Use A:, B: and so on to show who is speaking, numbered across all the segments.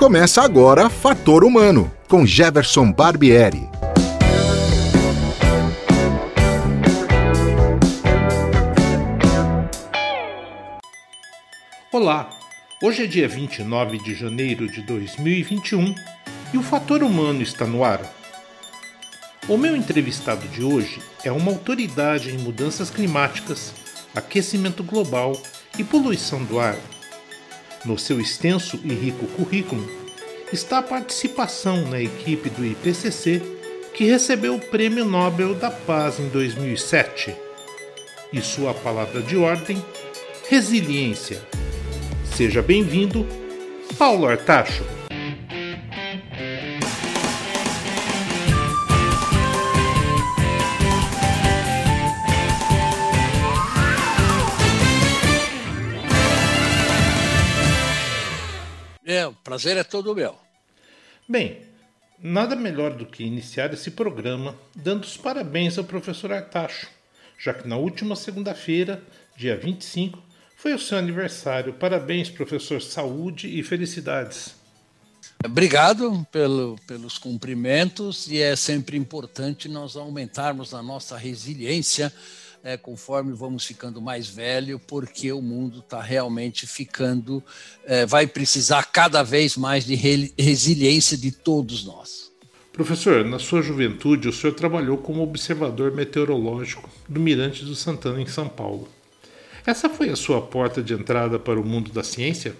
A: Começa agora Fator Humano, com Jefferson Barbieri.
B: Olá, hoje é dia 29 de janeiro de 2021 e o Fator Humano está no ar. O meu entrevistado de hoje é uma autoridade em mudanças climáticas, aquecimento global e poluição do ar no seu extenso e rico currículo está a participação na equipe do IPCC, que recebeu o Prêmio Nobel da Paz em 2007. E sua palavra de ordem: resiliência. Seja bem-vindo, Paulo Artacho.
C: Prazer é todo meu.
B: Bem, nada melhor do que iniciar esse programa dando os parabéns ao professor Artacho, já que na última segunda-feira, dia 25, foi o seu aniversário. Parabéns, professor. Saúde e felicidades.
C: Obrigado pelo, pelos cumprimentos e é sempre importante nós aumentarmos a nossa resiliência é, conforme vamos ficando mais velho, porque o mundo está realmente ficando, é, vai precisar cada vez mais de re resiliência de todos nós.
B: Professor, na sua juventude, o senhor trabalhou como observador meteorológico do Mirante do Santana, em São Paulo. Essa foi a sua porta de entrada para o mundo da ciência?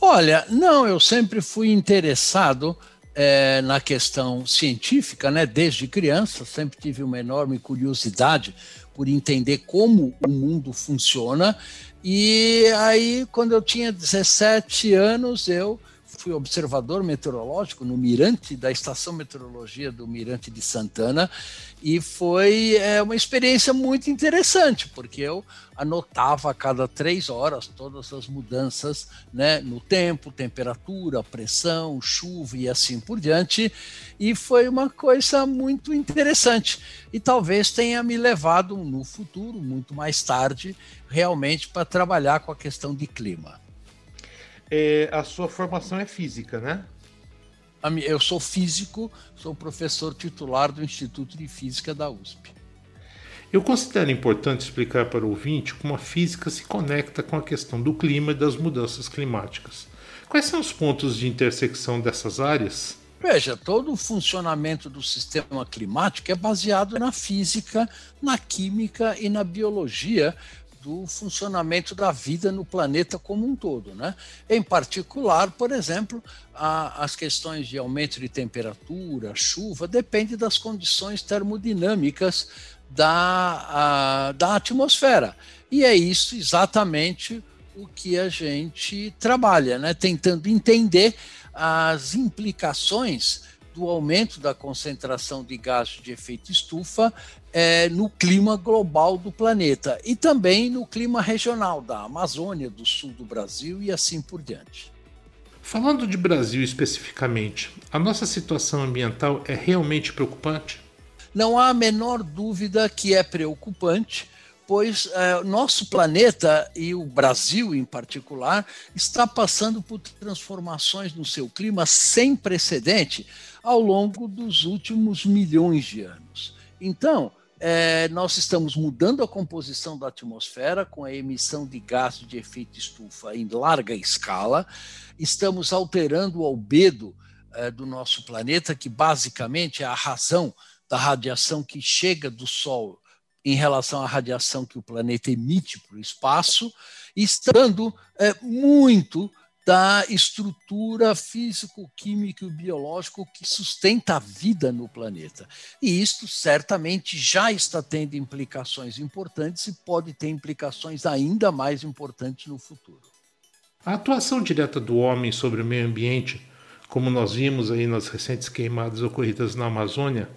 C: Olha, não, eu sempre fui interessado é, na questão científica, né? Desde criança, sempre tive uma enorme curiosidade por entender como o mundo funciona. E aí, quando eu tinha 17 anos, eu fui observador meteorológico no Mirante, da Estação Meteorologia do Mirante de Santana, e foi é, uma experiência muito interessante, porque eu anotava a cada três horas todas as mudanças né, no tempo, temperatura, pressão, chuva e assim por diante, e foi uma coisa muito interessante. E talvez tenha me levado no futuro, muito mais tarde, realmente para trabalhar com a questão de clima
B: é, a sua formação é física, né?
C: Eu sou físico, sou professor titular do Instituto de Física da USP.
B: Eu considero importante explicar para o ouvinte como a física se conecta com a questão do clima e das mudanças climáticas. Quais são os pontos de intersecção dessas áreas?
C: Veja, todo o funcionamento do sistema climático é baseado na física, na química e na biologia, do funcionamento da vida no planeta como um todo. Né? Em particular, por exemplo, a, as questões de aumento de temperatura, chuva, depende das condições termodinâmicas da, a, da atmosfera. E é isso exatamente o que a gente trabalha, né? tentando entender as implicações do aumento da concentração de gases de efeito estufa é, no clima global do planeta e também no clima regional da Amazônia, do sul do Brasil e assim por diante.
B: Falando de Brasil especificamente, a nossa situação ambiental é realmente preocupante?
C: Não há a menor dúvida que é preocupante, pois é, nosso planeta e o Brasil em particular está passando por transformações no seu clima sem precedente ao longo dos últimos milhões de anos. Então, é, nós estamos mudando a composição da atmosfera com a emissão de gases de efeito estufa em larga escala, estamos alterando o albedo é, do nosso planeta, que basicamente é a razão da radiação que chega do Sol em relação à radiação que o planeta emite para o espaço, estando é, muito da estrutura físico, químico e biológico que sustenta a vida no planeta. E isto certamente já está tendo implicações importantes e pode ter implicações ainda mais importantes no futuro.
B: A atuação direta do homem sobre o meio ambiente, como nós vimos aí nas recentes queimadas ocorridas na Amazônia,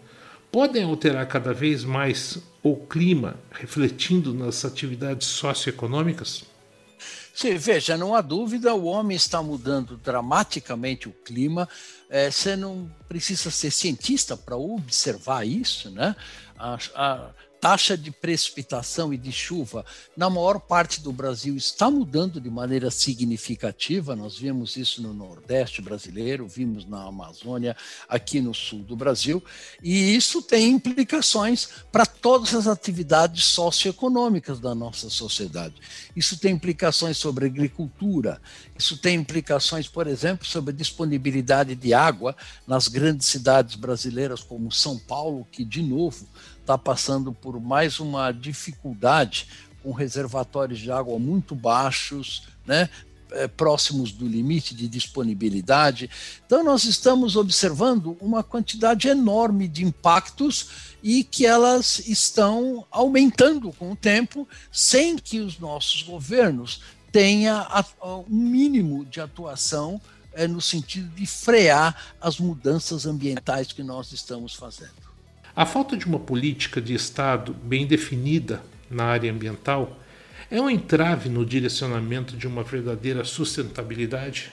B: podem alterar cada vez mais o clima, refletindo nas atividades socioeconômicas?
C: Sim, veja, não há dúvida, o homem está mudando dramaticamente o clima. É, você não precisa ser cientista para observar isso, né? A, a, taxa de precipitação e de chuva na maior parte do Brasil está mudando de maneira significativa. Nós vimos isso no Nordeste brasileiro, vimos na Amazônia, aqui no sul do Brasil, e isso tem implicações para todas as atividades socioeconômicas da nossa sociedade. Isso tem implicações sobre agricultura, isso tem implicações, por exemplo, sobre a disponibilidade de água nas grandes cidades brasileiras, como São Paulo, que, de novo, está passando por mais uma dificuldade com reservatórios de água muito baixos, né, é, próximos do limite de disponibilidade. Então, nós estamos observando uma quantidade enorme de impactos e que elas estão aumentando com o tempo, sem que os nossos governos tenham um mínimo de atuação é, no sentido de frear as mudanças ambientais que nós estamos fazendo.
B: A falta de uma política de Estado bem definida na área ambiental é um entrave no direcionamento de uma verdadeira sustentabilidade?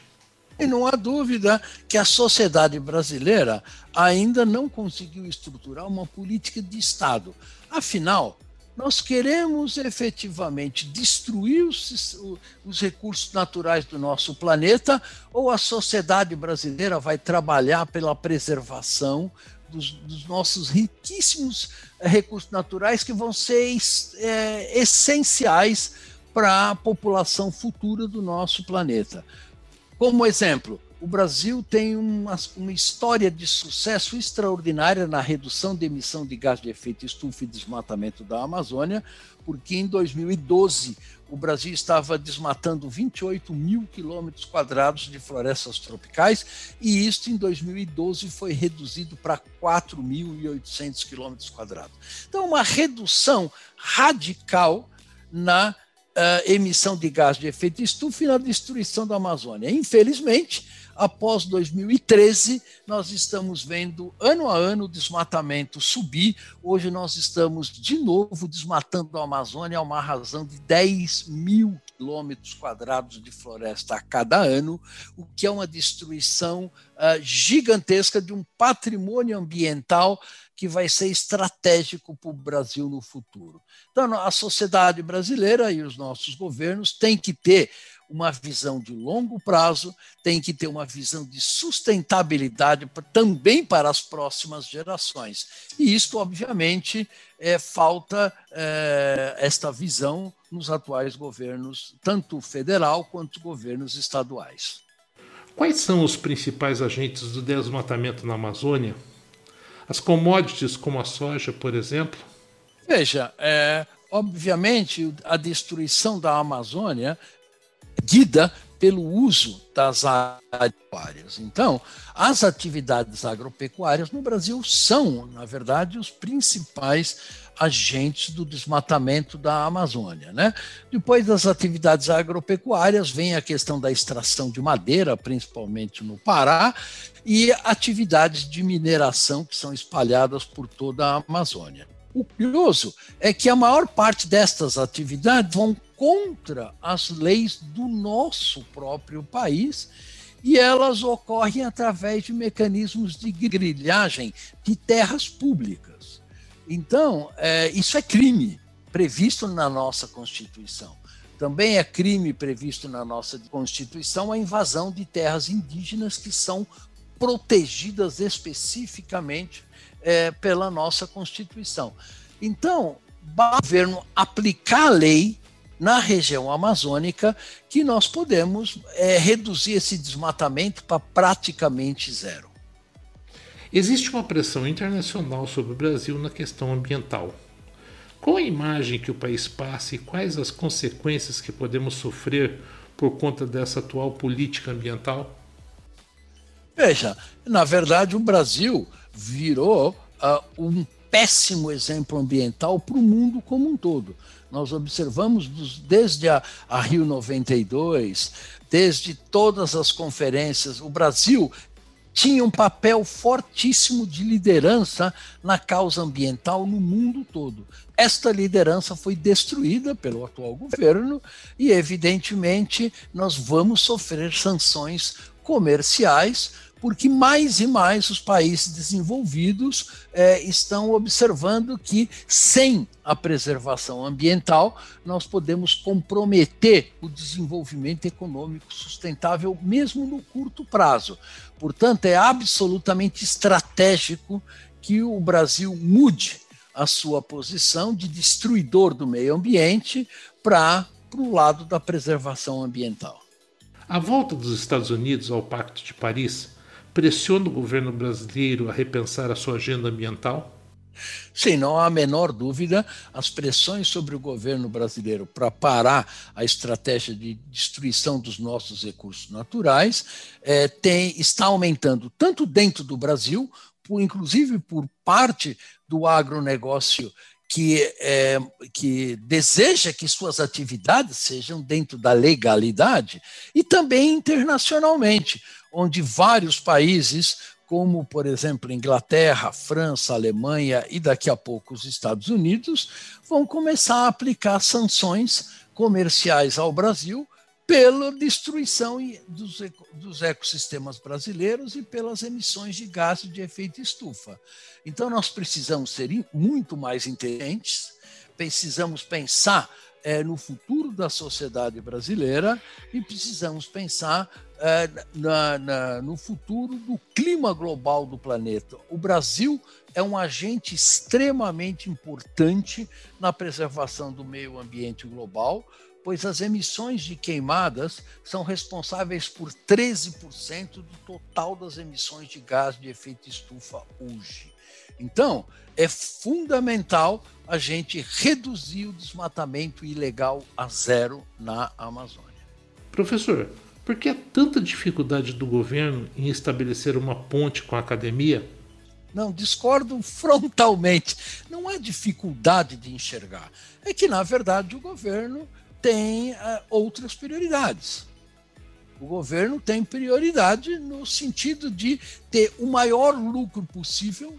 C: E não há dúvida que a sociedade brasileira ainda não conseguiu estruturar uma política de Estado. Afinal, nós queremos efetivamente destruir os, os, recursos naturais do nosso planeta ou a sociedade brasileira vai trabalhar pela preservação dos, dos nossos riquíssimos eh, recursos naturais que vão ser é, essenciais para a população futura do nosso planeta. Como exemplo, o Brasil tem uma, uma, história de sucesso extraordinária na redução de emissão de gás de efeito estufa e desmatamento da Amazônia, porque em 2012 o Brasil estava desmatando 28 mil quilômetros quadrados de florestas tropicais e isso em 2012 foi reduzido para 4.800 quilômetros quadrados. Então, uma redução radical na uh, emissão de gás de efeito estufa e na destruição da Amazônia. Infelizmente, após 2013, nós estamos vendo ano a ano o desmatamento subir. Hoje nós estamos de novo desmatando a Amazônia a uma razão de 10 mil quilômetros quadrados de floresta a cada ano, o que é uma destruição uh, gigantesca de um patrimônio ambiental que vai ser estratégico para o Brasil no futuro. Então, a sociedade brasileira e os nossos governos têm que ter uma visão de longo prazo, tem que ter uma visão de sustentabilidade também para as próximas gerações. E isso, obviamente, é, falta é, esta visão nos atuais governos, tanto federal quanto governos estaduais.
B: Quais são os principais agentes do desmatamento na Amazônia? As commodities como a soja, por exemplo?
C: Veja, é, obviamente a destruição da Amazônia guida pelo uso das agropecuárias. Então, as atividades agropecuárias no Brasil são, na verdade, os principais agentes do desmatamento da Amazônia. Né? Depois das atividades agropecuárias, vem a questão da extração de madeira, principalmente no Pará, e atividades de mineração que são espalhadas por toda a Amazônia. O curioso é que a maior parte destas atividades vão contra as leis do nosso próprio país e elas ocorrem através de mecanismos de grilhagem de terras públicas. Então, é, isso é crime previsto na nossa Constituição. Também é crime previsto na nossa Constituição a invasão de terras indígenas que são protegidas especificamente é, pela nossa Constituição. Então, o governo aplicar a lei na região amazônica que nós podemos é, reduzir esse desmatamento para praticamente zero.
B: Existe uma pressão internacional sobre o Brasil na questão ambiental. Qual a imagem que o país passa e quais as consequências que podemos sofrer por conta dessa atual política ambiental?
C: Veja, na verdade, o Brasil virou uh, um péssimo exemplo ambiental para o mundo como um todo. Nós observamos desde a, a Rio 92, desde todas as conferências, o Brasil tinha um papel fortíssimo de liderança na causa ambiental no mundo todo. Esta liderança foi destruída pelo atual governo e, evidentemente, nós vamos sofrer sanções comerciais porque mais e mais os países desenvolvidos é, estão observando que, sem a preservação ambiental, nós podemos comprometer o desenvolvimento econômico sustentável, mesmo no curto prazo. Portanto, é absolutamente estratégico que o Brasil mude a sua posição de destruidor do meio ambiente para o lado da preservação ambiental.
B: A volta dos Estados Unidos ao Pacto de Paris pressiona o governo brasileiro a repensar a sua agenda ambiental?
C: Sim, não há a menor dúvida, as pressões sobre o governo brasileiro para parar a estratégia de destruição dos nossos recursos naturais é, tem, está aumentando tanto dentro do Brasil, por, inclusive por parte do agronegócio que, é, que deseja que suas atividades sejam dentro da legalidade e também internacionalmente, onde vários países, como por exemplo Inglaterra, França, Alemanha e daqui a pouco os Estados Unidos, vão começar a aplicar sanções comerciais ao Brasil pela destruição dos, dos ecossistemas brasileiros e pelas emissões de gases de efeito estufa. Então, nós precisamos ser muito mais inteligentes, precisamos pensar é, no futuro da sociedade brasileira e precisamos pensar é, na, na, no futuro do clima global do planeta. O Brasil é um agente extremamente importante na preservação do meio ambiente global, pois as emissões de queimadas são responsáveis por 13% do total das emissões de gás de efeito estufa hoje. Então, é fundamental a gente reduzir o desmatamento ilegal a zero na Amazônia.
B: Professor, por que há tanta dificuldade do governo em estabelecer uma ponte com a academia?
C: Não, discordo frontalmente. Não há dificuldade de enxergar. É que, na verdade, o governo tem uh, outras prioridades. O governo tem prioridade no sentido de ter o maior lucro possível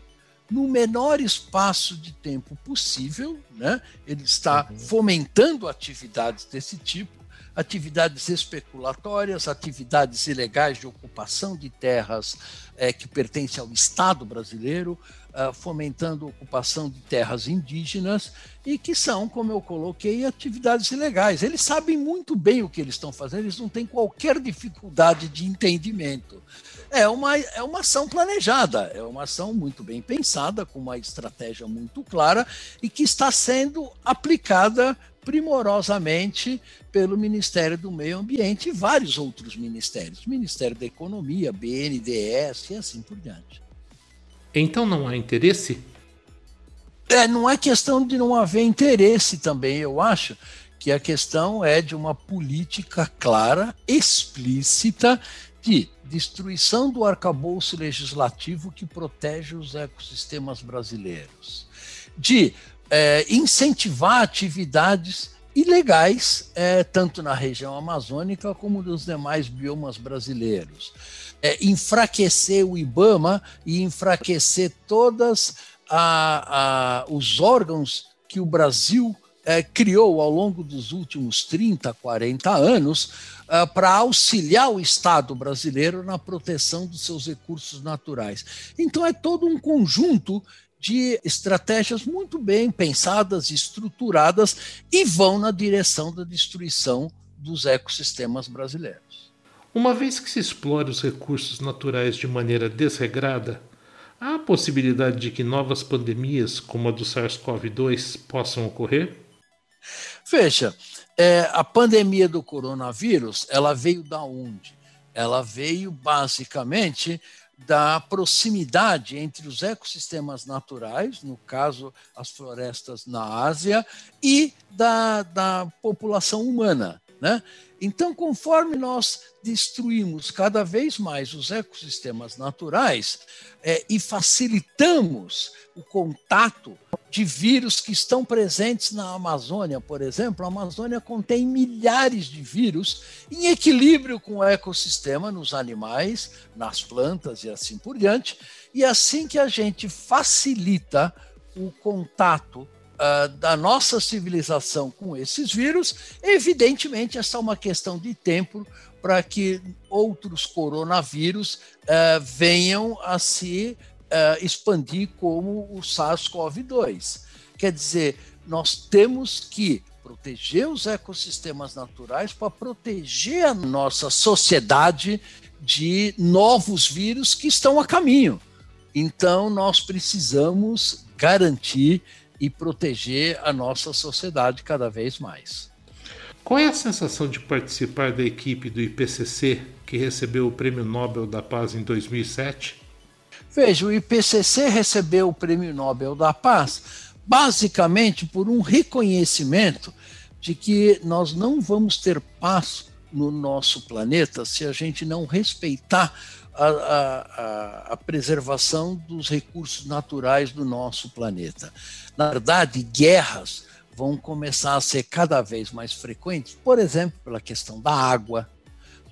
C: no menor espaço de tempo possível. Né? Ele está uhum. fomentando atividades desse tipo, atividades especulatórias, atividades ilegais de ocupação de terras é, que pertencem ao Estado brasileiro, uh, fomentando ocupação de terras indígenas e que são, como eu coloquei, atividades ilegais. Eles sabem muito bem o que eles estão fazendo, eles não têm qualquer dificuldade de entendimento. É uma, é uma ação planejada, é uma ação muito bem pensada, com uma estratégia muito clara e que está sendo aplicada primorosamente pelo Ministério do Meio Ambiente e vários outros ministérios, Ministério da Economia, BNDES e assim por diante.
B: Então não há interesse?
C: É, não é questão de não haver interesse também, eu acho que a questão é de uma política clara, explícita, de destruição do arcabouço legislativo que protege os ecossistemas brasileiros, de é, incentivar atividades ilegais, é, tanto na região amazônica como nos demais biomas brasileiros. É, enfraquecer o IBAMA e enfraquecer todos os órgãos que o Brasil é, criou ao longo dos últimos 30, 40 anos é, para auxiliar o Estado brasileiro na proteção dos seus recursos naturais. Então, é todo um conjunto de estratégias muito bem pensadas estruturadas e vão na direção da destruição dos ecossistemas brasileiros.
B: Uma vez que se explora os recursos naturais de maneira desregrada, há a possibilidade de que novas pandemias, como a do SARS-CoV-2, possam ocorrer?
C: Veja, é, a pandemia do coronavírus, ela veio da onde? Ela veio basicamente da proximidade entre os ecossistemas naturais, no caso as florestas na Ásia, e da, da população humana. Né? Então, conforme nós destruímos cada vez mais os ecossistemas naturais é, e facilitamos o contato de vírus que estão presentes na Amazônia, por exemplo. A Amazônia contém milhares de vírus em equilíbrio com o ecossistema nos animais, nas plantas e assim por diante. E assim que a gente facilita o contato uh, da nossa civilização com esses vírus, evidentemente, essa é uma questão de tempo para que outros coronavírus uh, venham a se uh, expandir como o SARS-CoV-2. Quer dizer, nós temos que proteger os ecossistemas naturais para proteger a nossa sociedade de novos vírus que estão a caminho. Então, nós precisamos garantir e proteger a nossa sociedade cada vez mais.
B: Qual é a sensação de participar da equipe do IPCC que recebeu o Prêmio Nobel da Paz em 2007?
C: Veja, o IPCC recebeu o Prêmio Nobel da Paz basicamente por um reconhecimento de que nós não vamos ter paz no nosso planeta se a gente não respeitar a, a, a, preservação dos recursos naturais do nosso planeta. Na verdade, guerras vão começar a ser cada vez mais frequentes, por exemplo, pela questão da água,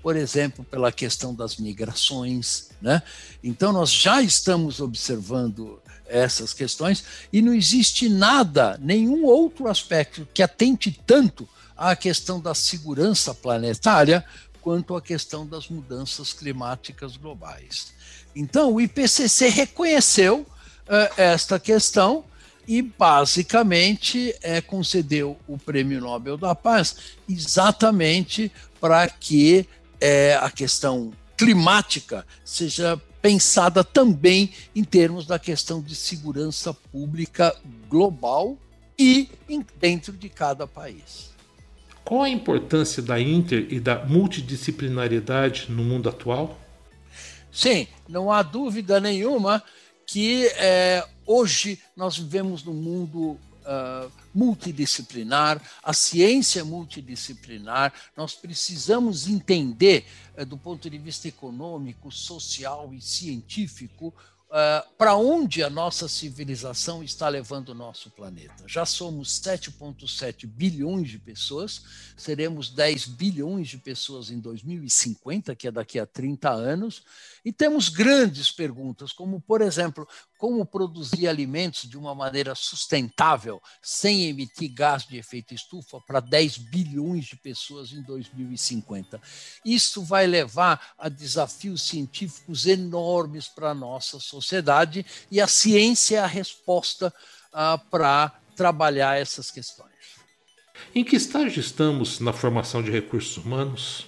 C: por exemplo, pela questão das migrações. Né? Então, nós já estamos observando essas questões e não existe nada, nenhum outro aspecto que atente tanto à questão da segurança planetária quanto à questão das mudanças climáticas globais. Então, o IPCC reconheceu uh, esta questão e, basicamente, é, concedeu o Prêmio Nobel da Paz exatamente para que é, a questão climática seja pensada também em termos da questão de segurança pública global e em, dentro de cada país.
B: Qual a importância da inter e da multidisciplinariedade no mundo atual?
C: Sim, não há dúvida nenhuma que é, hoje nós vivemos num mundo uh, multidisciplinar, a ciência multidisciplinar, nós precisamos entender, uh, do ponto de vista econômico, social e científico, Uh, para onde a nossa civilização está levando o nosso planeta. Já somos 7,7 bilhões de pessoas, seremos 10 bilhões de pessoas em 2050, que é daqui a 30 anos, e temos grandes perguntas, como, por exemplo, como produzir alimentos de uma maneira sustentável, sem emitir gás de efeito estufa, para 10 bilhões de pessoas em 2050. Isso vai levar a desafios científicos enormes para a nossa sociedade, e a ciência é a resposta ah, para trabalhar essas questões.
B: Em que estágio estamos na formação de recursos humanos?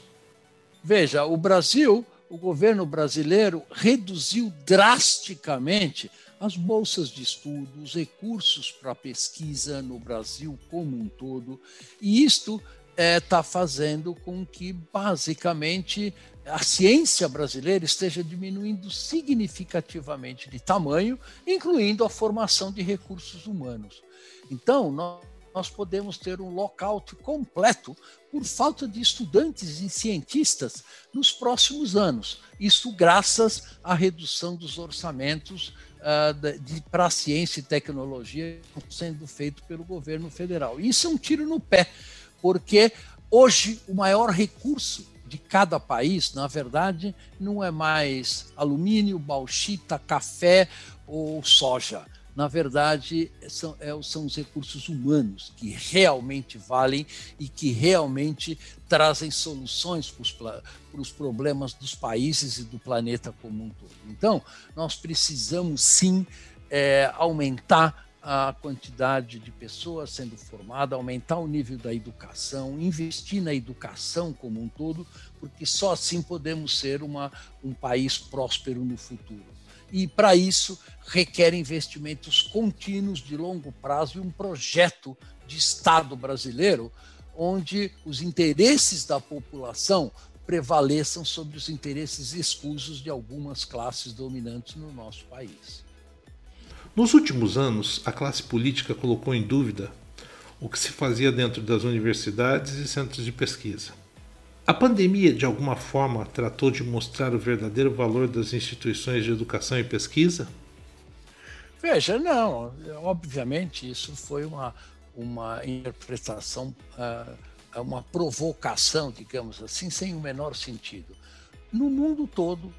C: Veja, o Brasil o governo brasileiro reduziu drasticamente as bolsas de estudo, os recursos para pesquisa no Brasil como um todo, e isto está é, fazendo com que, basicamente, a ciência brasileira esteja diminuindo significativamente de tamanho, incluindo a formação de recursos humanos. Então, nós nós podemos ter um lockout completo por falta de estudantes e cientistas nos próximos anos. Isso graças à redução dos orçamentos uh, para ciência e tecnologia sendo feito pelo governo federal. Isso é um tiro no pé, porque hoje o maior recurso de cada país, na verdade, não é mais alumínio, bauxita, café ou soja na verdade, são, é, são os recursos humanos que realmente valem e que realmente trazem soluções para os problemas dos países e do planeta como um todo. Então, nós precisamos sim é, aumentar a quantidade de pessoas sendo formadas, aumentar o nível da educação, investir na educação como um todo, porque só assim podemos ser uma, um país próspero no futuro e, para isso, requer investimentos contínuos de longo prazo e um projeto de Estado brasileiro onde os interesses da população prevaleçam sobre os interesses escusos de algumas classes dominantes no nosso país.
B: Nos últimos anos, a classe política colocou em dúvida o que se fazia dentro das universidades e centros de pesquisa. A pandemia, de alguma forma, tratou de mostrar o verdadeiro valor das instituições de educação e pesquisa?
C: Veja, não. Obviamente, isso foi uma, uma interpretação, uh, uma provocação, digamos assim, sem o menor sentido. No mundo todo,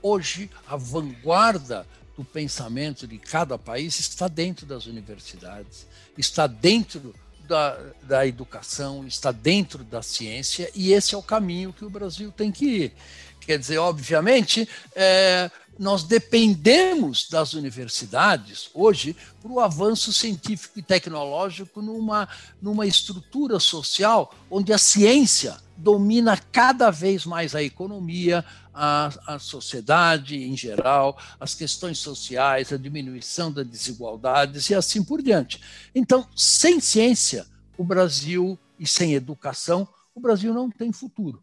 C: hoje, a vanguarda do pensamento de cada país está dentro das universidades, está dentro da, da educação, está dentro da ciência, e esse é o caminho que o Brasil tem que ir. Quer dizer, obviamente, é, nós dependemos das universidades hoje para o avanço científico e tecnológico numa, numa estrutura social onde a ciência domina cada vez mais a economia, a sociedade em geral, as questões sociais, a diminuição das desigualdades e assim por diante. Então, sem ciência, o Brasil, e sem educação, o Brasil não tem futuro.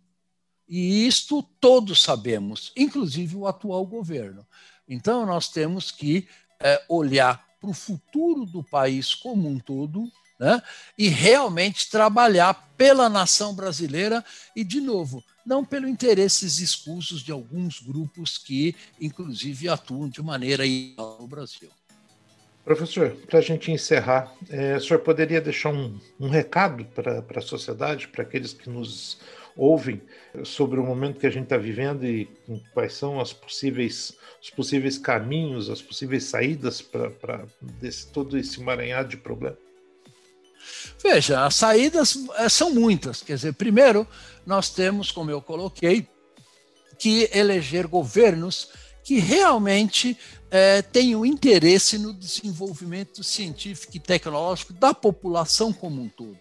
C: E isto todos sabemos, inclusive o atual governo. Então, nós temos que é, olhar para o futuro do país como um todo né, e realmente trabalhar pela nação brasileira e, de novo, não pelo interesses escusos de alguns grupos que, inclusive, atuam de maneira ilegal no Brasil.
B: Professor, para a gente encerrar, é, o senhor poderia deixar um, um recado para a sociedade, para aqueles que nos ouvem sobre o momento que a gente está vivendo e quais são as possíveis, os possíveis caminhos, as possíveis saídas para todo esse emaranhado de problemas?
C: Veja, as saídas eh, são muitas. Quer dizer, primeiro, nós temos, como eu coloquei, que eleger governos que realmente é, tenham interesse no desenvolvimento científico e tecnológico da população como um todo.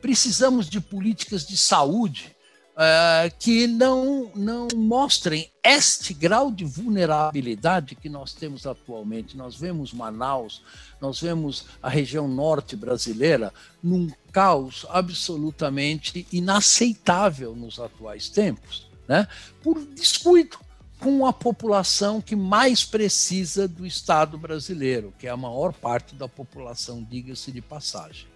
C: Precisamos de políticas de saúde uh, que não, não mostrem este grau de vulnerabilidade que nós temos atualmente. Nós vemos Manaus, nós vemos a região norte brasileira num caos absolutamente inaceitável nos atuais tempos, né? por descuido com a população que mais precisa do Estado brasileiro, que é a maior parte da população, diga-se de passagem.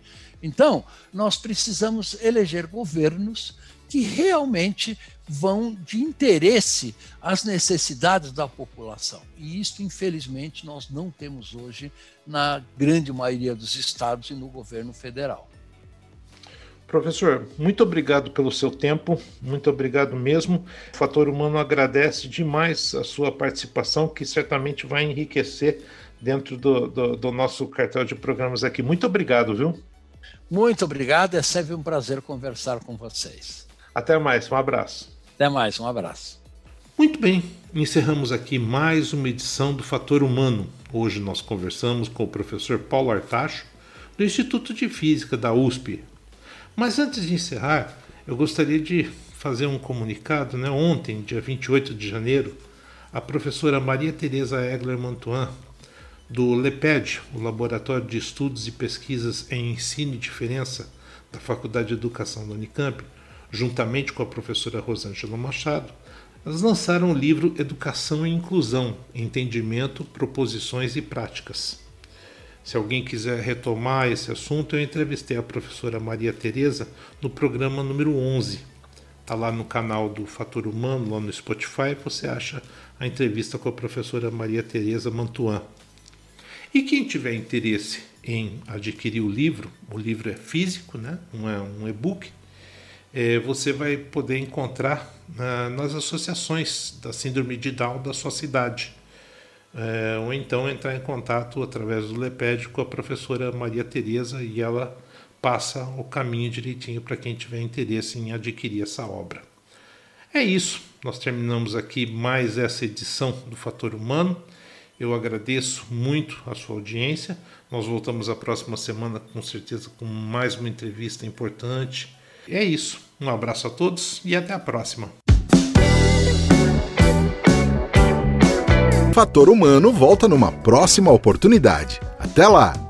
C: Então, nós precisamos eleger governos que realmente vão de interesse às necessidades da população. E isso, infelizmente, nós não temos hoje na grande maioria dos estados e no governo federal.
B: Professor, muito obrigado pelo seu tempo, muito obrigado mesmo. O Fator Humano agradece demais a sua participação, que certamente vai enriquecer dentro do, do, do nosso cartel de programas aqui. Muito obrigado, viu?
C: Muito obrigado, é sempre um prazer conversar com vocês.
B: Até mais, um abraço.
C: Até mais, um abraço.
B: Muito bem, encerramos aqui mais uma edição do Fator Humano. Hoje nós conversamos com o professor Paulo Artacho, do Instituto de Física da USP. Mas antes de encerrar, eu gostaria de fazer um comunicado. Né? Ontem, dia 28 de janeiro, a professora Maria Tereza Egler Mantuan, do LEPED, o Laboratório de Estudos e Pesquisas em Ensino e Diferença da Faculdade de Educação da Unicamp, juntamente com a professora Rosângela Machado, elas lançaram o livro Educação e Inclusão: Entendimento, Proposições e Práticas. Se alguém quiser retomar esse assunto, eu entrevistei a professora Maria Tereza no programa número 11. Está lá no canal do Fator Humano, lá no Spotify, você acha a entrevista com a professora Maria Tereza Mantuan. E quem tiver interesse em adquirir o livro, o livro é físico, né? não é um e-book, você vai poder encontrar nas associações da Síndrome de Down da sua cidade. É, ou então entrar em contato através do LEPED com a professora Maria Tereza e ela passa o caminho direitinho para quem tiver interesse em adquirir essa obra. É isso, nós terminamos aqui mais essa edição do Fator Humano. Eu agradeço muito a sua audiência. Nós voltamos a próxima semana, com certeza, com mais uma entrevista importante é isso. Um abraço a todos e até a próxima.
A: Fator Humano volta numa próxima oportunidade. Até lá!